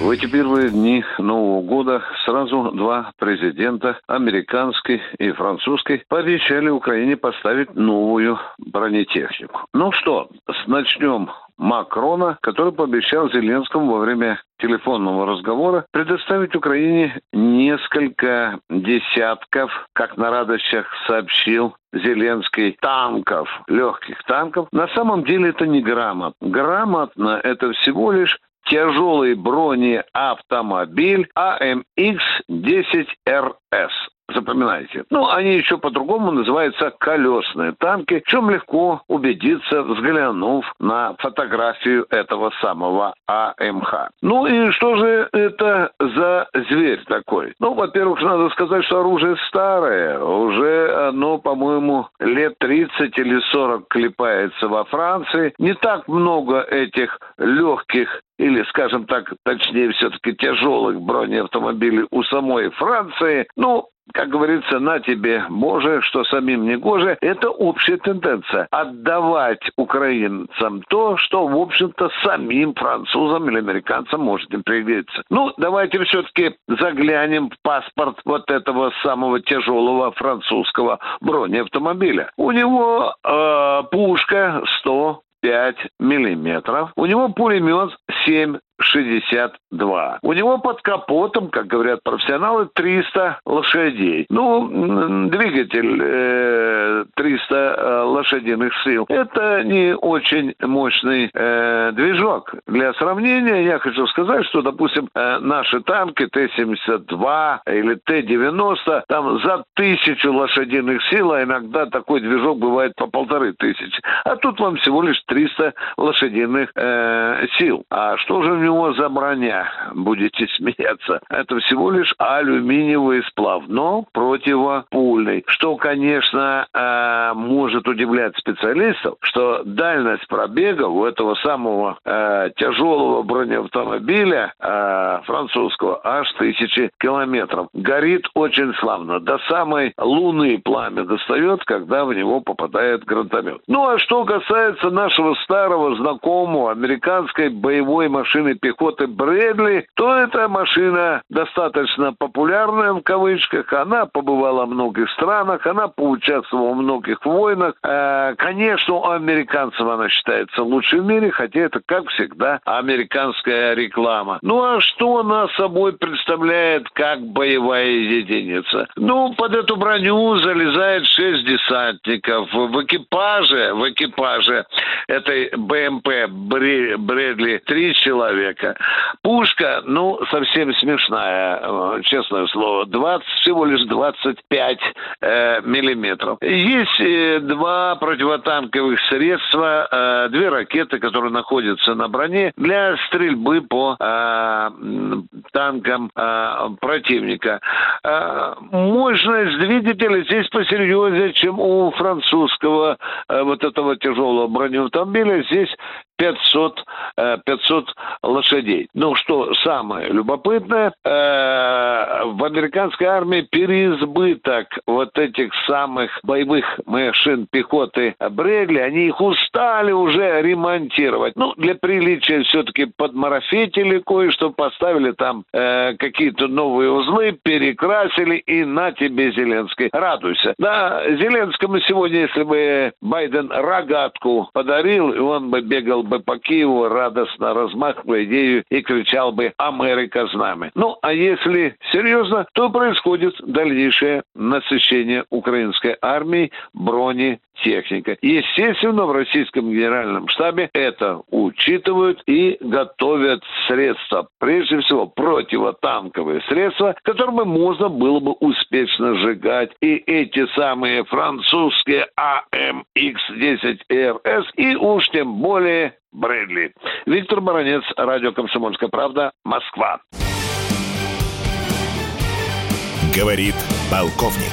В эти первые дни Нового года сразу два президента, американский и французский, пообещали Украине поставить новую бронетехнику. Ну что, начнем Макрона, который пообещал Зеленскому во время телефонного разговора предоставить Украине несколько десятков, как на радостях сообщил Зеленский, танков, легких танков. На самом деле это не грамотно. Грамотно это всего лишь тяжелый бронеавтомобиль АМХ-10РС. Запоминайте. Ну, они еще по-другому называются колесные танки, в чем легко убедиться, взглянув на фотографию этого самого АМХ. Ну и что же это за зверь такой? Ну, во-первых, надо сказать, что оружие старое. Уже оно, по-моему, лет 30 или 40 клепается во Франции. Не так много этих легких или, скажем так, точнее, все-таки тяжелых бронеавтомобилей у самой Франции. Ну, как говорится, на тебе, Боже, что самим не гоже, это общая тенденция. Отдавать украинцам то, что, в общем-то, самим французам или американцам может им пригодиться. Ну, давайте все-таки заглянем в паспорт вот этого самого тяжелого французского бронеавтомобиля. У него э, пушка 105 миллиметров. У него пулемет 7 62. У него под капотом, как говорят профессионалы, 300 лошадей. Ну, двигатель э, 300 э, лошадиных сил. Это не очень мощный э, движок. Для сравнения я хочу сказать, что, допустим, э, наши танки Т-72 или Т-90, там за тысячу лошадиных сил, а иногда такой движок бывает по полторы тысячи. А тут вам всего лишь 300 лошадиных сил. А что же него за броня, будете смеяться. Это всего лишь алюминиевый сплав, но противопульный. Что, конечно, э, может удивлять специалистов, что дальность пробега у этого самого э, тяжелого бронеавтомобиля э, французского аж тысячи километров. Горит очень славно. До самой луны пламя достает, когда в него попадает гранатомет. Ну, а что касается нашего старого знакомого американской боевой машины пехоты Брэдли, то эта машина достаточно популярная в кавычках. Она побывала в многих странах, она поучаствовала в многих войнах. Э, конечно, у американцев она считается лучшей в мире, хотя это, как всегда, американская реклама. Ну а что она собой представляет как боевая единица? Ну, под эту броню залезает шесть десантников. В экипаже, в экипаже этой БМП Брэдли три человека человека. Пушка, ну, совсем смешная, э, честное слово. 20, всего лишь 25 э, миллиметров. Есть э, два противотанковых средства, э, две ракеты, которые находятся на броне для стрельбы по э, танкам противника. Мощность двигателя здесь посерьезнее, чем у французского вот этого тяжелого бронеавтомобиля. Здесь 500, 500 э, лошадей. Ну, что самое любопытное, э, в американской армии переизбыток вот этих самых боевых машин пехоты Брегли, они их устали уже ремонтировать. Ну, для приличия все-таки подмарафетили кое-что, поставили там э, какие-то новые узлы, перекрасили, и на тебе, Зеленский, радуйся. Да, Зеленскому сегодня, если бы Байден рогатку подарил, и он бы бегал бы по Киеву, радостно размахивая идею и кричал бы «Америка с нами». Ну, а если серьезно, то происходит дальнейшее насыщение украинской армии брони техника. Естественно, в российском генеральном штабе это учитывают и готовят средства, прежде всего противотанковые средства, которыми можно было бы успешно сжигать и эти самые французские АМХ-10РС, и уж тем более Брэдли. Виктор Баранец, радио «Комсомольская правда», Москва. Говорит полковник.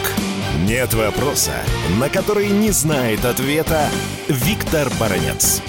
Нет вопроса, на который не знает ответа Виктор Баранец.